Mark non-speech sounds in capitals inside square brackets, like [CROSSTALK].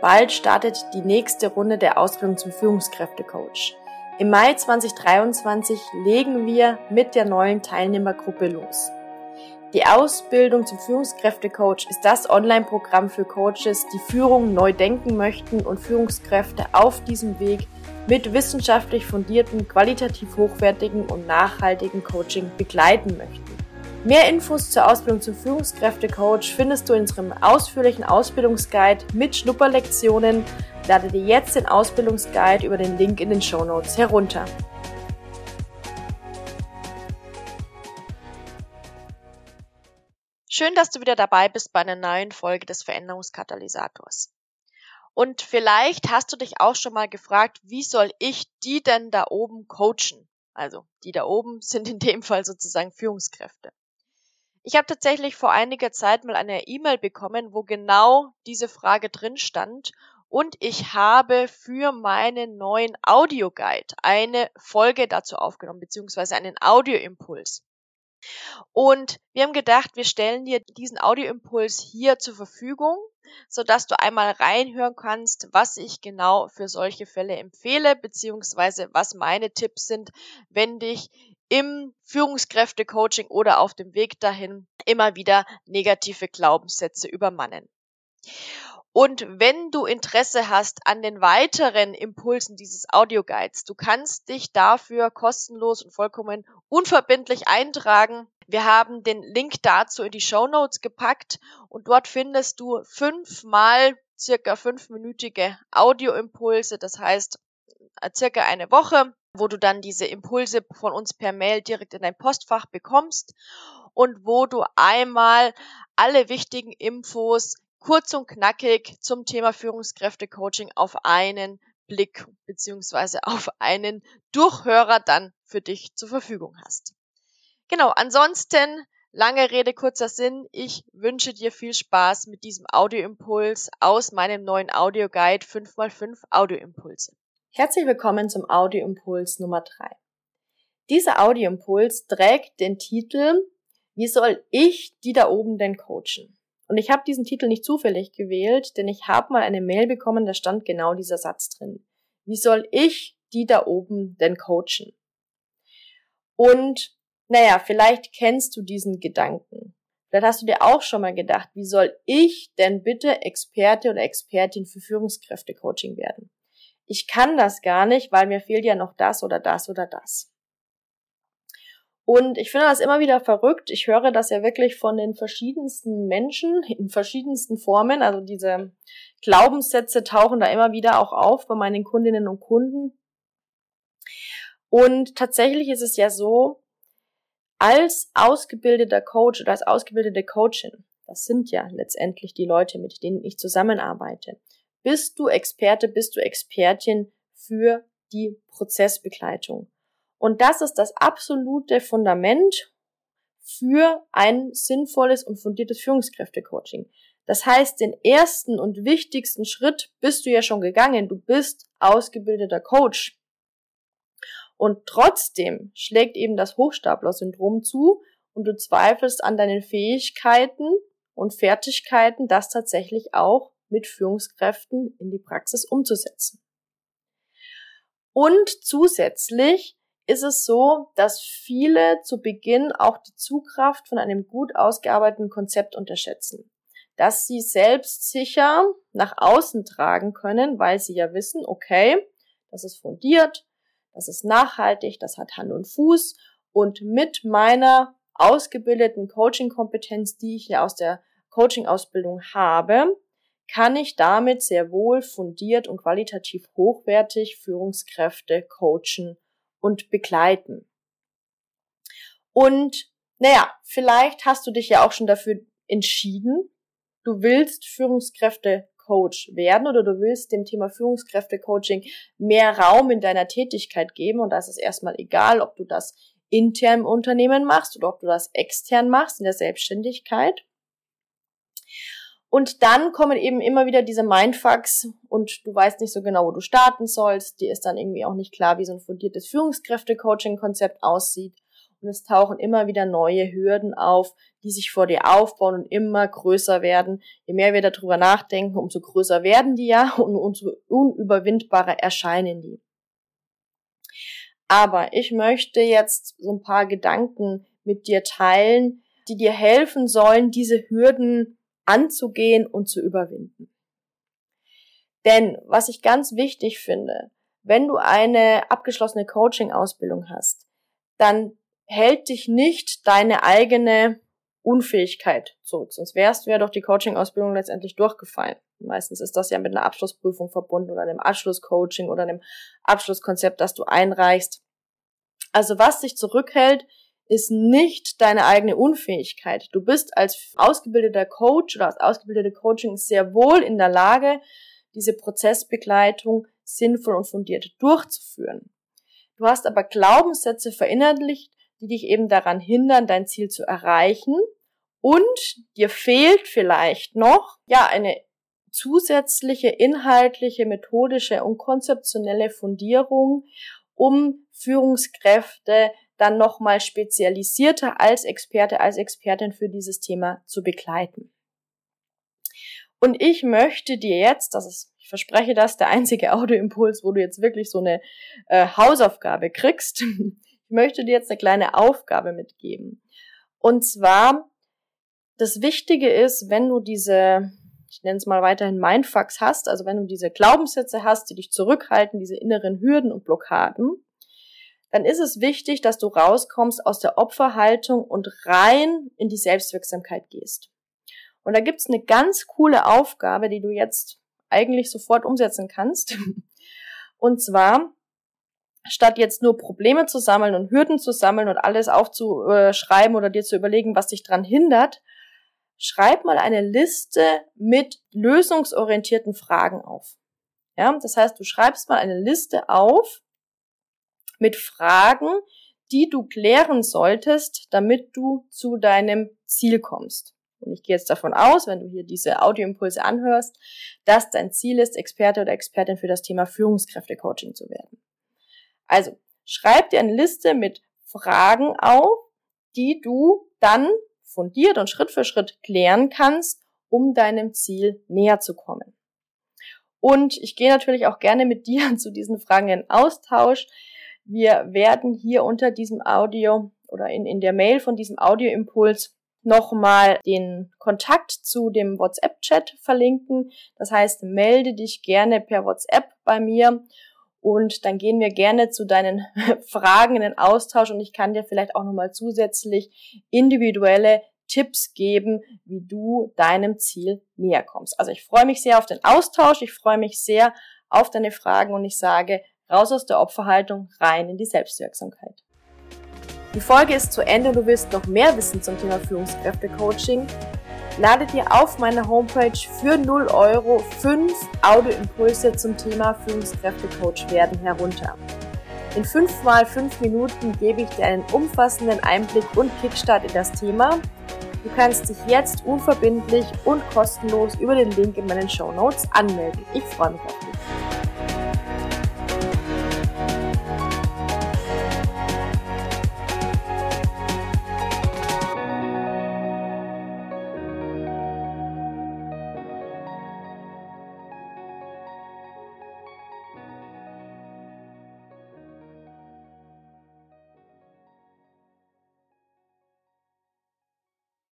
Bald startet die nächste Runde der Ausbildung zum Führungskräftecoach. Im Mai 2023 legen wir mit der neuen Teilnehmergruppe los. Die Ausbildung zum Führungskräftecoach ist das Online-Programm für Coaches, die Führung neu denken möchten und Führungskräfte auf diesem Weg mit wissenschaftlich fundierten, qualitativ hochwertigen und nachhaltigen Coaching begleiten möchten. Mehr Infos zur Ausbildung zum Führungskräftecoach findest du in unserem ausführlichen Ausbildungsguide mit Schnupperlektionen. Lade dir jetzt den Ausbildungsguide über den Link in den Show Notes herunter. Schön, dass du wieder dabei bist bei einer neuen Folge des Veränderungskatalysators. Und vielleicht hast du dich auch schon mal gefragt, wie soll ich die denn da oben coachen? Also die da oben sind in dem Fall sozusagen Führungskräfte. Ich habe tatsächlich vor einiger Zeit mal eine E-Mail bekommen, wo genau diese Frage drin stand und ich habe für meinen neuen Audioguide eine Folge dazu aufgenommen, beziehungsweise einen Audioimpuls. Und wir haben gedacht, wir stellen dir diesen Audioimpuls hier zur Verfügung, sodass du einmal reinhören kannst, was ich genau für solche Fälle empfehle, beziehungsweise was meine Tipps sind, wenn dich im Führungskräftecoaching oder auf dem Weg dahin immer wieder negative Glaubenssätze übermannen. Und wenn du Interesse hast an den weiteren Impulsen dieses Audioguides, du kannst dich dafür kostenlos und vollkommen unverbindlich eintragen. Wir haben den Link dazu in die Show Notes gepackt und dort findest du fünfmal circa fünfminütige Audioimpulse, das heißt äh, circa eine Woche, wo du dann diese Impulse von uns per Mail direkt in dein Postfach bekommst und wo du einmal alle wichtigen Infos kurz und knackig zum Thema Führungskräftecoaching auf einen Blick beziehungsweise [LAUGHS] auf einen Durchhörer dann für dich zur Verfügung hast. Genau, ansonsten lange Rede, kurzer Sinn. Ich wünsche dir viel Spaß mit diesem Audioimpuls aus meinem neuen Audioguide 5x5 Audioimpulse. Herzlich willkommen zum Audioimpuls Nummer 3. Dieser Audioimpuls trägt den Titel Wie soll ich die da oben denn coachen? Und ich habe diesen Titel nicht zufällig gewählt, denn ich habe mal eine Mail bekommen, da stand genau dieser Satz drin. Wie soll ich die da oben denn coachen? Und naja, vielleicht kennst du diesen Gedanken. Vielleicht hast du dir auch schon mal gedacht, wie soll ich denn bitte Experte oder Expertin für Führungskräfte-Coaching werden? Ich kann das gar nicht, weil mir fehlt ja noch das oder das oder das. Und ich finde das immer wieder verrückt. Ich höre das ja wirklich von den verschiedensten Menschen in verschiedensten Formen. Also diese Glaubenssätze tauchen da immer wieder auch auf bei meinen Kundinnen und Kunden. Und tatsächlich ist es ja so, als ausgebildeter Coach oder als ausgebildete Coachin, das sind ja letztendlich die Leute, mit denen ich zusammenarbeite, bist du Experte, bist du Expertin für die Prozessbegleitung. Und das ist das absolute Fundament für ein sinnvolles und fundiertes Führungskräftecoaching. Das heißt, den ersten und wichtigsten Schritt bist du ja schon gegangen. Du bist ausgebildeter Coach. Und trotzdem schlägt eben das Hochstapler-Syndrom zu und du zweifelst an deinen Fähigkeiten und Fertigkeiten, das tatsächlich auch mit Führungskräften in die Praxis umzusetzen. Und zusätzlich ist es so, dass viele zu Beginn auch die Zugkraft von einem gut ausgearbeiteten Konzept unterschätzen. Dass sie selbst sicher nach außen tragen können, weil sie ja wissen, okay, das ist fundiert, das ist nachhaltig, das hat Hand und Fuß und mit meiner ausgebildeten Coaching-Kompetenz, die ich ja aus der Coaching-Ausbildung habe, kann ich damit sehr wohl fundiert und qualitativ hochwertig Führungskräfte coachen und begleiten. Und naja, vielleicht hast du dich ja auch schon dafür entschieden, du willst Führungskräfte Coach werden oder du willst dem Thema Führungskräfte-Coaching mehr Raum in deiner Tätigkeit geben und da ist es erstmal egal, ob du das intern im Unternehmen machst oder ob du das extern machst in der Selbstständigkeit. Und dann kommen eben immer wieder diese Mindfucks und du weißt nicht so genau, wo du starten sollst. Dir ist dann irgendwie auch nicht klar, wie so ein fundiertes Führungskräfte-Coaching-Konzept aussieht. und es tauchen immer wieder neue Hürden auf, die sich vor dir aufbauen und immer größer werden. Je mehr wir darüber nachdenken, umso größer werden die ja und umso unüberwindbarer erscheinen die. Aber ich möchte jetzt so ein paar Gedanken mit dir teilen, die dir helfen sollen, diese Hürden anzugehen und zu überwinden. Denn was ich ganz wichtig finde, wenn du eine abgeschlossene Coaching-Ausbildung hast, dann hält dich nicht deine eigene Unfähigkeit zurück. Sonst wärst du ja durch die Coaching-Ausbildung letztendlich durchgefallen. Meistens ist das ja mit einer Abschlussprüfung verbunden oder einem Abschlusscoaching oder einem Abschlusskonzept, das du einreichst. Also was dich zurückhält, ist nicht deine eigene Unfähigkeit. Du bist als ausgebildeter Coach oder als ausgebildete Coaching sehr wohl in der Lage, diese Prozessbegleitung sinnvoll und fundiert durchzuführen. Du hast aber Glaubenssätze verinnerlicht, die dich eben daran hindern, dein Ziel zu erreichen. Und dir fehlt vielleicht noch, ja, eine zusätzliche inhaltliche, methodische und konzeptionelle Fundierung, um Führungskräfte dann nochmal spezialisierter als Experte, als Expertin für dieses Thema zu begleiten. Und ich möchte dir jetzt, das ist, ich verspreche das, der einzige Audioimpuls, wo du jetzt wirklich so eine äh, Hausaufgabe kriegst. [LAUGHS] Ich möchte dir jetzt eine kleine Aufgabe mitgeben. Und zwar, das Wichtige ist, wenn du diese, ich nenne es mal weiterhin Mindfucks hast, also wenn du diese Glaubenssätze hast, die dich zurückhalten, diese inneren Hürden und Blockaden, dann ist es wichtig, dass du rauskommst aus der Opferhaltung und rein in die Selbstwirksamkeit gehst. Und da gibt's eine ganz coole Aufgabe, die du jetzt eigentlich sofort umsetzen kannst. [LAUGHS] Und zwar, statt jetzt nur Probleme zu sammeln und Hürden zu sammeln und alles aufzuschreiben oder dir zu überlegen, was dich dran hindert, schreib mal eine Liste mit lösungsorientierten Fragen auf. Ja, das heißt, du schreibst mal eine Liste auf mit Fragen, die du klären solltest, damit du zu deinem Ziel kommst. Und ich gehe jetzt davon aus, wenn du hier diese Audioimpulse anhörst, dass dein Ziel ist, Experte oder Expertin für das Thema Führungskräftecoaching zu werden. Also, schreib dir eine Liste mit Fragen auf, die du dann fundiert und Schritt für Schritt klären kannst, um deinem Ziel näher zu kommen. Und ich gehe natürlich auch gerne mit [LAUGHS] dir zu diesen Fragen in Austausch. Wir werden hier unter diesem Audio oder in, in der Mail von diesem Audioimpuls nochmal den Kontakt zu dem WhatsApp-Chat verlinken. Das heißt, melde dich gerne per WhatsApp bei mir und dann gehen wir gerne zu deinen [LAUGHS] Fragen in den Austausch und ich kann dir vielleicht auch nochmal zusätzlich individuelle Tipps geben, wie du deinem Ziel näher kommst. Also ich freue mich sehr auf den Austausch, ich freue mich sehr auf deine Fragen und ich sage, raus aus der Opferhaltung, rein in die Selbstwirksamkeit. Die Folge ist zu Ende und du willst noch mehr wissen zum Thema Führungskräfte-Coaching. Lade dir auf meiner Homepage für 0 Euro 5 Audioimpulse zum Thema Führungskräfte-Coach werden herunter. In 5 mal 5 Minuten gebe ich dir einen umfassenden Einblick und Kickstart in das Thema. Du kannst dich jetzt unverbindlich und kostenlos über den Link in meinen Show Notes anmelden. Ich freue mich auf dich.